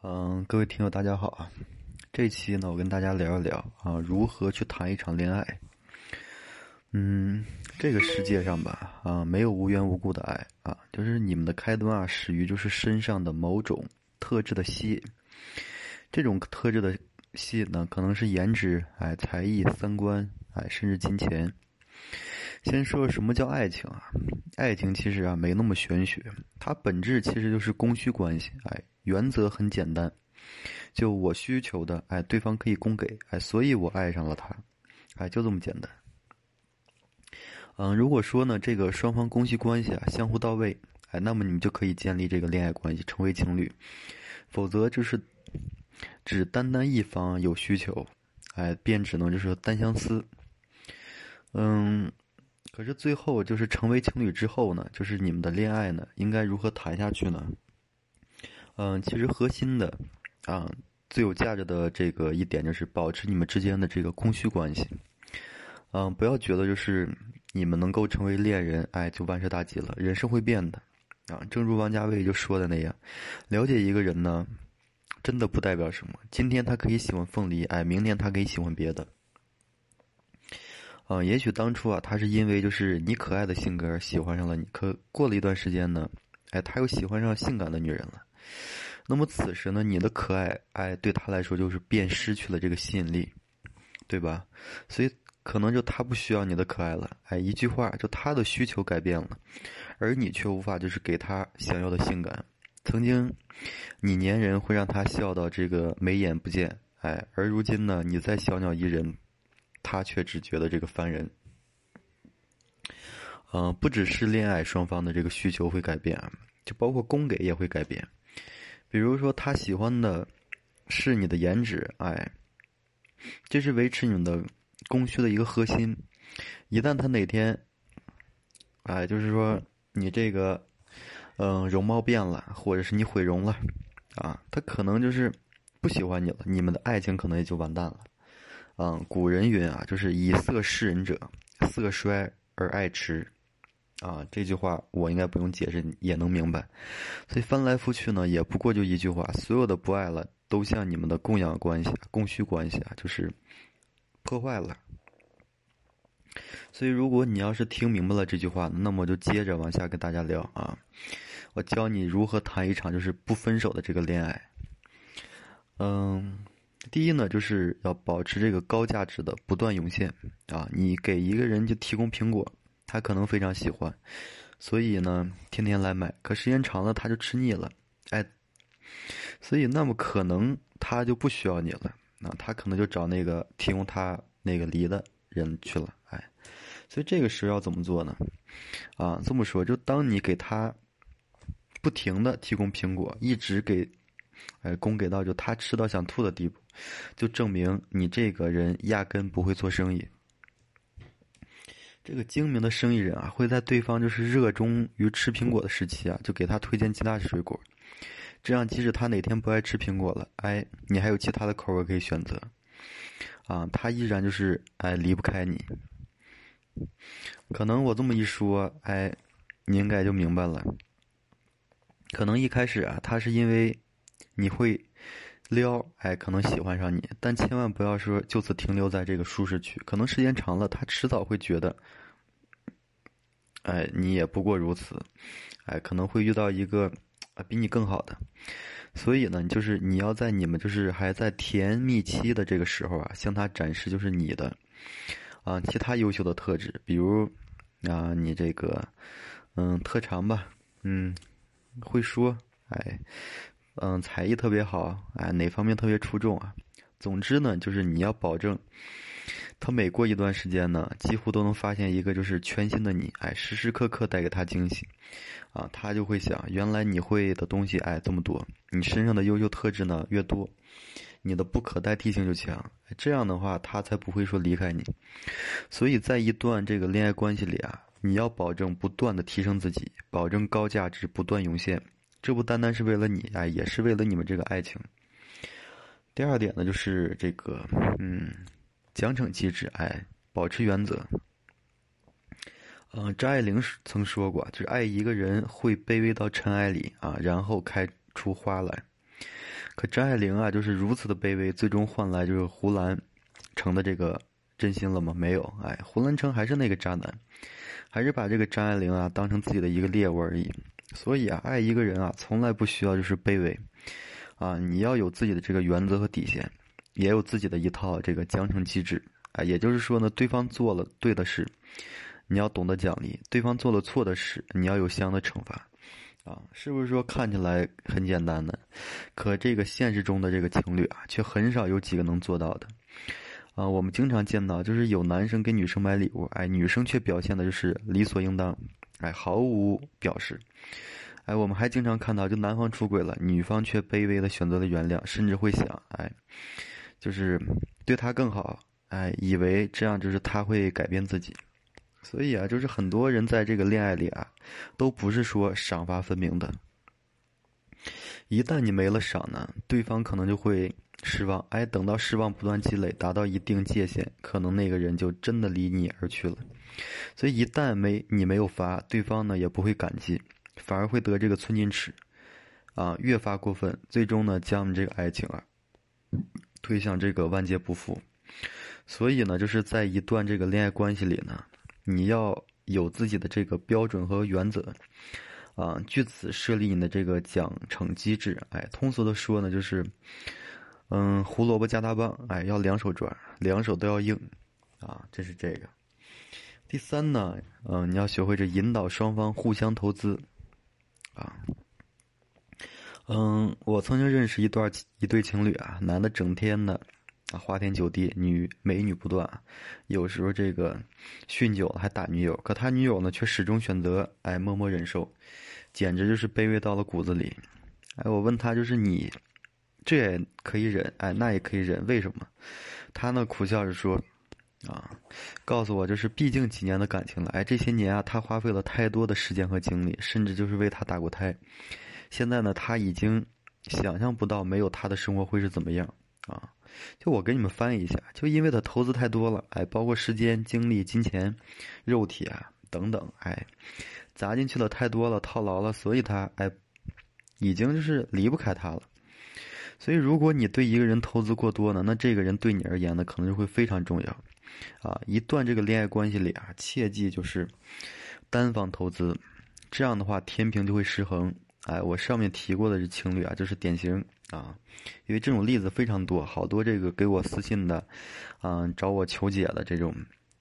嗯，各位听友，大家好啊！这期呢，我跟大家聊一聊啊，如何去谈一场恋爱。嗯，这个世界上吧，啊，没有无缘无故的爱啊，就是你们的开端啊，始于就是身上的某种特质的吸引。这种特质的吸引呢，可能是颜值、哎，才艺、三观，哎，甚至金钱。先说什么叫爱情啊？爱情其实啊没那么玄学，它本质其实就是供需关系。哎，原则很简单，就我需求的，哎，对方可以供给，哎，所以我爱上了他，哎，就这么简单。嗯，如果说呢，这个双方供需关系啊相互到位，哎，那么你们就可以建立这个恋爱关系，成为情侣。否则就是只单单一方有需求，哎，便只能就是单相思。嗯。可是最后就是成为情侣之后呢，就是你们的恋爱呢，应该如何谈下去呢？嗯，其实核心的，啊，最有价值的这个一点就是保持你们之间的这个供需关系。嗯，不要觉得就是你们能够成为恋人，哎，就万事大吉了。人是会变的，啊，正如王家卫就说的那样，了解一个人呢，真的不代表什么。今天他可以喜欢凤梨，哎，明天他可以喜欢别的。啊，也许当初啊，他是因为就是你可爱的性格而喜欢上了你。可过了一段时间呢，哎，他又喜欢上性感的女人了。那么此时呢，你的可爱，哎，对他来说就是便失去了这个吸引力，对吧？所以可能就他不需要你的可爱了。哎，一句话，就他的需求改变了，而你却无法就是给他想要的性感。曾经，你粘人会让他笑到这个眉眼不见，哎，而如今呢，你再小鸟依人。他却只觉得这个烦人。嗯，不只是恋爱双方的这个需求会改变，就包括供给也会改变。比如说，他喜欢的是你的颜值，哎，这是维持你们的供需的一个核心。一旦他哪天，哎，就是说你这个，嗯，容貌变了，或者是你毁容了，啊，他可能就是不喜欢你了，你们的爱情可能也就完蛋了。嗯，古人云啊，就是以色示人者，色衰而爱弛，啊，这句话我应该不用解释也能明白。所以翻来覆去呢，也不过就一句话：所有的不爱了，都像你们的供养关系、供需关系啊，就是破坏了。所以，如果你要是听明白了这句话，那么就接着往下跟大家聊啊。我教你如何谈一场就是不分手的这个恋爱。嗯。第一呢，就是要保持这个高价值的不断涌现啊！你给一个人就提供苹果，他可能非常喜欢，所以呢，天天来买。可时间长了，他就吃腻了，哎，所以那么可能他就不需要你了，那他可能就找那个提供他那个梨的人去了，哎，所以这个时候要怎么做呢？啊，这么说，就当你给他不停的提供苹果，一直给。哎，供给到就他吃到想吐的地步，就证明你这个人压根不会做生意。这个精明的生意人啊，会在对方就是热衷于吃苹果的时期啊，就给他推荐其他水果，这样即使他哪天不爱吃苹果了，哎，你还有其他的口味可以选择，啊，他依然就是哎离不开你。可能我这么一说，哎，你应该就明白了。可能一开始啊，他是因为。你会撩，哎，可能喜欢上你，但千万不要说就此停留在这个舒适区，可能时间长了，他迟早会觉得，哎，你也不过如此，哎，可能会遇到一个啊比你更好的，所以呢，就是你要在你们就是还在甜蜜期的这个时候啊，向他展示就是你的啊其他优秀的特质，比如啊你这个嗯特长吧，嗯会说，哎。嗯，才艺特别好，哎，哪方面特别出众啊？总之呢，就是你要保证，他每过一段时间呢，几乎都能发现一个就是全新的你，哎，时时刻刻带给他惊喜，啊，他就会想，原来你会的东西，哎，这么多，你身上的优秀特质呢越多，你的不可代替性就强，这样的话，他才不会说离开你。所以在一段这个恋爱关系里啊，你要保证不断的提升自己，保证高价值不断涌现。这不单单是为了你哎，也是为了你们这个爱情。第二点呢，就是这个嗯，奖惩机制哎，保持原则。嗯，张爱玲曾说过，就是爱一个人会卑微到尘埃里啊，然后开出花来。可张爱玲啊，就是如此的卑微，最终换来就是胡兰成的这个真心了吗？没有，哎，胡兰成还是那个渣男，还是把这个张爱玲啊当成自己的一个猎物而已。所以啊，爱一个人啊，从来不需要就是卑微，啊，你要有自己的这个原则和底线，也有自己的一套这个奖惩机制啊。也就是说呢，对方做了对的事，你要懂得奖励；对方做了错的事，你要有相应的惩罚。啊，是不是说看起来很简单呢？可这个现实中的这个情侣啊，却很少有几个能做到的。啊，我们经常见到，就是有男生给女生买礼物，哎，女生却表现的就是理所应当，哎，毫无表示。哎，我们还经常看到，就男方出轨了，女方却卑微的选择了原谅，甚至会想，哎，就是对他更好，哎，以为这样就是他会改变自己。所以啊，就是很多人在这个恋爱里啊，都不是说赏罚分明的。一旦你没了赏呢，对方可能就会失望。哎，等到失望不断积累，达到一定界限，可能那个人就真的离你而去了。所以一旦没你没有罚，对方呢也不会感激，反而会得这个寸进尺，啊，越发过分，最终呢将你这个爱情啊推向这个万劫不复。所以呢，就是在一段这个恋爱关系里呢。你要有自己的这个标准和原则，啊，据此设立你的这个奖惩机制。哎，通俗的说呢，就是，嗯，胡萝卜加大棒，哎，要两手抓，两手都要硬，啊，这是这个。第三呢，嗯，你要学会这引导双方互相投资，啊，嗯，我曾经认识一段一对情侣啊，男的整天呢。啊，花天酒地，女美女不断，有时候这个酗酒还打女友，可他女友呢却始终选择哎默默忍受，简直就是卑微到了骨子里。哎，我问他就是你，这也可以忍，哎那也可以忍，为什么？他呢苦笑着说，啊，告诉我就是毕竟几年的感情了，哎这些年啊他花费了太多的时间和精力，甚至就是为他打过胎，现在呢他已经想象不到没有他的生活会是怎么样啊。就我给你们翻译一下，就因为他投资太多了，哎，包括时间、精力、金钱、肉体啊等等，哎，砸进去了太多了，套牢了，所以他哎，已经就是离不开他了。所以如果你对一个人投资过多呢，那这个人对你而言呢，可能就会非常重要。啊，一段这个恋爱关系里啊，切记就是单方投资，这样的话天平就会失衡。哎，我上面提过的这情侣啊，就是典型啊，因为这种例子非常多，好多这个给我私信的，嗯，找我求解的这种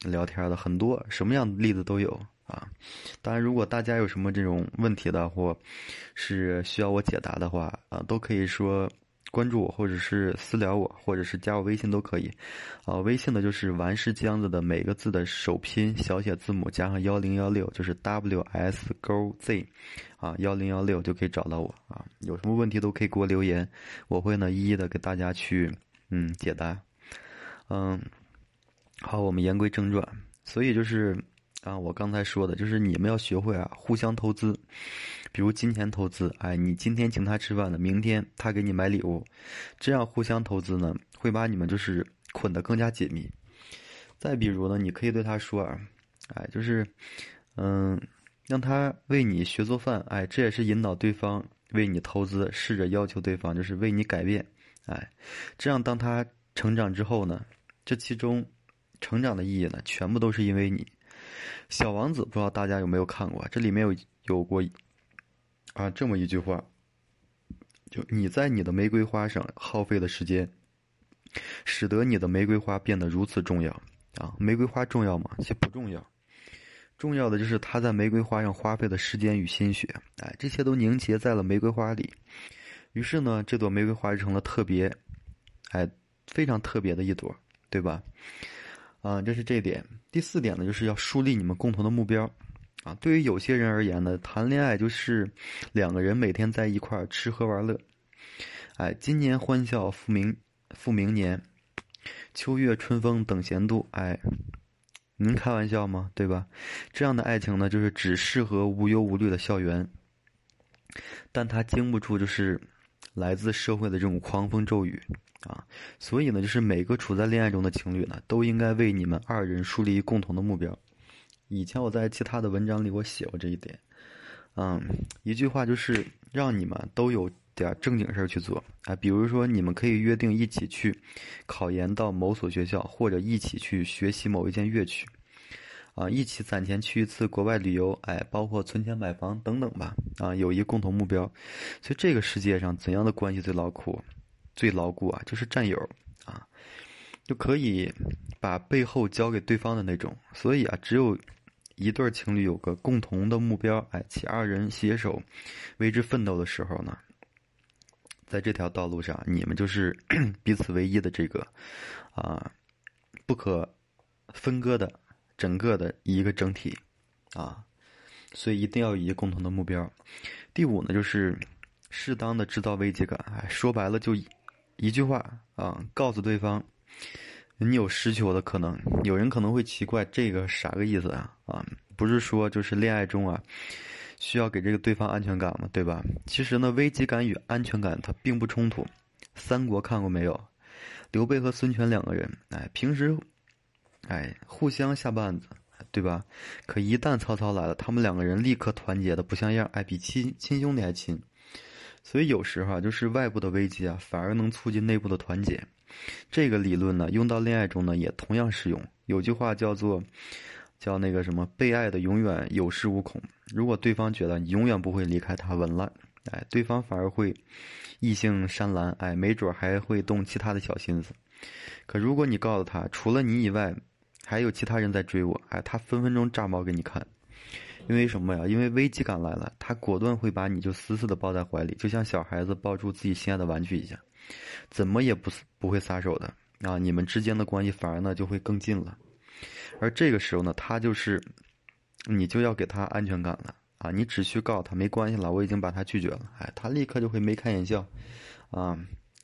聊天的很多，什么样的例子都有啊。当然，如果大家有什么这种问题的，或是需要我解答的话啊，都可以说。关注我，或者是私聊我，或者是加我微信都可以。啊，微信的就是完事江子的每个字的首拼小写字母加上幺零幺六，就是 W S 勾 Z，啊，幺零幺六就可以找到我啊。有什么问题都可以给我留言，我会呢一一的给大家去嗯解答。嗯，好，我们言归正传，所以就是。啊，我刚才说的就是你们要学会啊，互相投资，比如金钱投资，哎，你今天请他吃饭了，明天他给你买礼物，这样互相投资呢，会把你们就是捆得更加紧密。再比如呢，你可以对他说啊，哎，就是，嗯，让他为你学做饭，哎，这也是引导对方为你投资，试着要求对方就是为你改变，哎，这样当他成长之后呢，这其中成长的意义呢，全部都是因为你。小王子不知道大家有没有看过？这里面有有过啊这么一句话，就你在你的玫瑰花上耗费的时间，使得你的玫瑰花变得如此重要啊！玫瑰花重要吗？其实不重要，重要的就是他在玫瑰花上花费的时间与心血，哎，这些都凝结在了玫瑰花里。于是呢，这朵玫瑰花就成了特别，哎，非常特别的一朵，对吧？啊，这是这点。第四点呢，就是要树立你们共同的目标。啊，对于有些人而言呢，谈恋爱就是两个人每天在一块儿吃喝玩乐。哎，今年欢笑复明复明年，秋月春风等闲度。哎，您开玩笑吗？对吧？这样的爱情呢，就是只适合无忧无虑的校园，但它经不住就是来自社会的这种狂风骤雨。啊，所以呢，就是每个处在恋爱中的情侣呢，都应该为你们二人树立共同的目标。以前我在其他的文章里我写过这一点，嗯，一句话就是让你们都有点正经事儿去做啊。比如说，你们可以约定一起去考研到某所学校，或者一起去学习某一件乐曲，啊，一起攒钱去一次国外旅游，哎，包括存钱买房等等吧。啊，有一个共同目标。所以这个世界上怎样的关系最牢固？最牢固啊，就是战友啊，就可以把背后交给对方的那种。所以啊，只有。一对情侣有个共同的目标，哎，其二人携手为之奋斗的时候呢，在这条道路上，你们就是 彼此唯一的这个啊不可分割的整个的一个整体啊，所以一定要有一个共同的目标。第五呢，就是适当的制造危机感，哎，说白了就一句话啊，告诉对方。你有失去我的可能，有人可能会奇怪这个啥个意思啊？啊，不是说就是恋爱中啊，需要给这个对方安全感嘛，对吧？其实呢，危机感与安全感它并不冲突。三国看过没有？刘备和孙权两个人，哎，平时，哎，互相下绊子，对吧？可一旦曹操来了，他们两个人立刻团结的不像样，哎，比亲亲兄弟还亲。所以有时候啊，就是外部的危机啊，反而能促进内部的团结。这个理论呢，用到恋爱中呢，也同样适用。有句话叫做“叫那个什么，被爱的永远有恃无恐”。如果对方觉得你永远不会离开他，稳了，哎，对方反而会异性山蓝，哎，没准还会动其他的小心思。可如果你告诉他，除了你以外，还有其他人在追我，哎，他分分钟炸毛给你看。因为什么呀？因为危机感来了，他果断会把你就死死的抱在怀里，就像小孩子抱住自己心爱的玩具一样。怎么也不不会撒手的啊！你们之间的关系反而呢就会更近了，而这个时候呢，他就是，你就要给他安全感了啊！你只需告诉他没关系了，我已经把他拒绝了，哎，他立刻就会眉开眼笑，啊，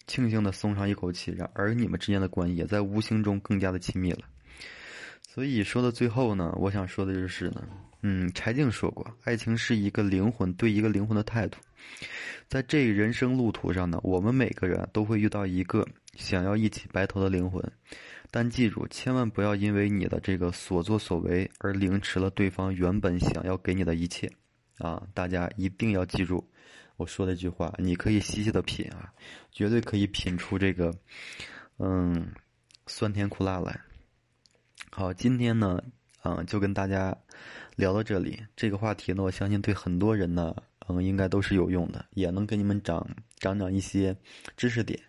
庆幸的松上一口气，然而你们之间的关系也在无形中更加的亲密了。所以说到最后呢，我想说的就是呢，嗯，柴静说过，爱情是一个灵魂对一个灵魂的态度。在这人生路途上呢，我们每个人都会遇到一个想要一起白头的灵魂，但记住，千万不要因为你的这个所作所为而凌迟了对方原本想要给你的一切，啊，大家一定要记住我说的一句话，你可以细细的品啊，绝对可以品出这个，嗯，酸甜苦辣来。好，今天呢，嗯，就跟大家聊到这里，这个话题呢，我相信对很多人呢。嗯，应该都是有用的，也能给你们长长长一些知识点，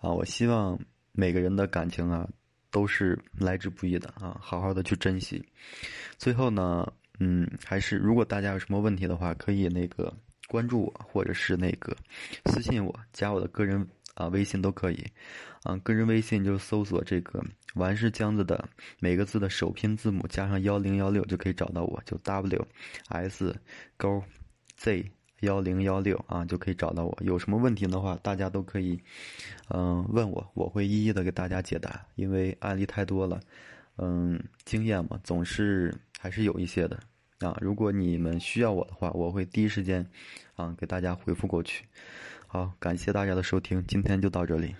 啊，我希望每个人的感情啊都是来之不易的啊，好好的去珍惜。最后呢，嗯，还是如果大家有什么问题的话，可以那个关注我，或者是那个私信我，加我的个人啊微信都可以，啊，个人微信就搜索这个“完是江子”的每个字的首拼字母加上幺零幺六就可以找到我，就 W S 勾 Z。幺零幺六啊，就可以找到我。有什么问题的话，大家都可以，嗯，问我，我会一一的给大家解答。因为案例太多了，嗯，经验嘛，总是还是有一些的啊。如果你们需要我的话，我会第一时间，啊，给大家回复过去。好，感谢大家的收听，今天就到这里。